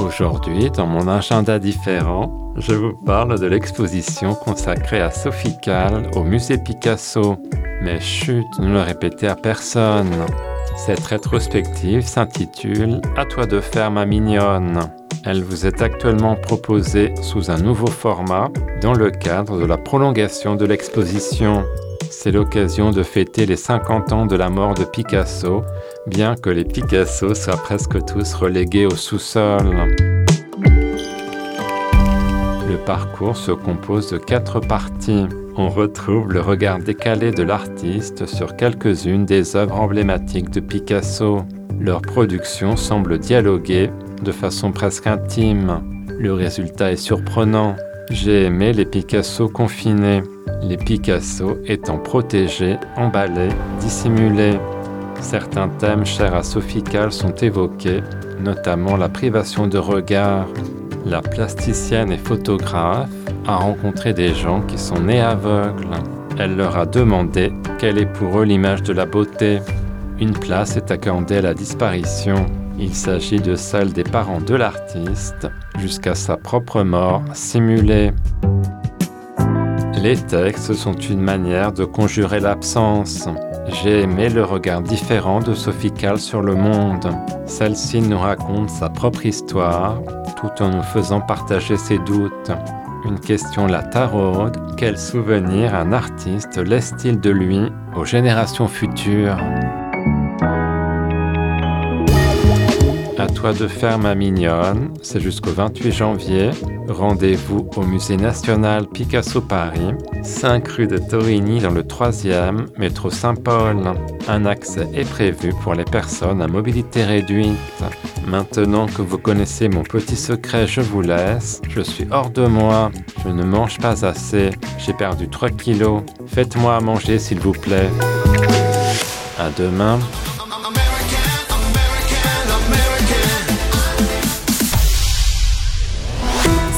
Aujourd'hui, dans mon agenda différent, je vous parle de l'exposition consacrée à Sophie Calle au musée Picasso. Mais chut, ne le répétez à personne. Cette rétrospective s'intitule À toi de faire ma mignonne. Elle vous est actuellement proposée sous un nouveau format dans le cadre de la prolongation de l'exposition. C'est l'occasion de fêter les 50 ans de la mort de Picasso, bien que les Picasso soient presque tous relégués au sous-sol. Le parcours se compose de quatre parties. On retrouve le regard décalé de l'artiste sur quelques-unes des œuvres emblématiques de Picasso. Leur production semble dialoguer de façon presque intime. Le résultat est surprenant. J'ai aimé les Picasso confinés, les Picasso étant protégés, emballés, dissimulés. Certains thèmes chers à Sophie sont évoqués, notamment la privation de regard. La plasticienne et photographe a rencontré des gens qui sont nés aveugles. Elle leur a demandé quelle est pour eux l'image de la beauté. Une place est accordée à la disparition. Il s'agit de celle des parents de l'artiste jusqu'à sa propre mort simulée. Les textes sont une manière de conjurer l'absence. J'ai aimé le regard différent de Sophie Calle sur le monde. Celle-ci nous raconte sa propre histoire tout en nous faisant partager ses doutes. Une question la taraude, quel souvenir un artiste laisse-t-il de lui aux générations futures? À toi de faire ma mignonne, c'est jusqu'au 28 janvier. Rendez-vous au Musée national Picasso Paris, 5 rue de Torigny dans le 3e, métro Saint-Paul. Un accès est prévu pour les personnes à mobilité réduite. Maintenant que vous connaissez mon petit secret, je vous laisse. Je suis hors de moi. Je ne mange pas assez. J'ai perdu 3 kilos. Faites-moi manger s'il vous plaît. À demain.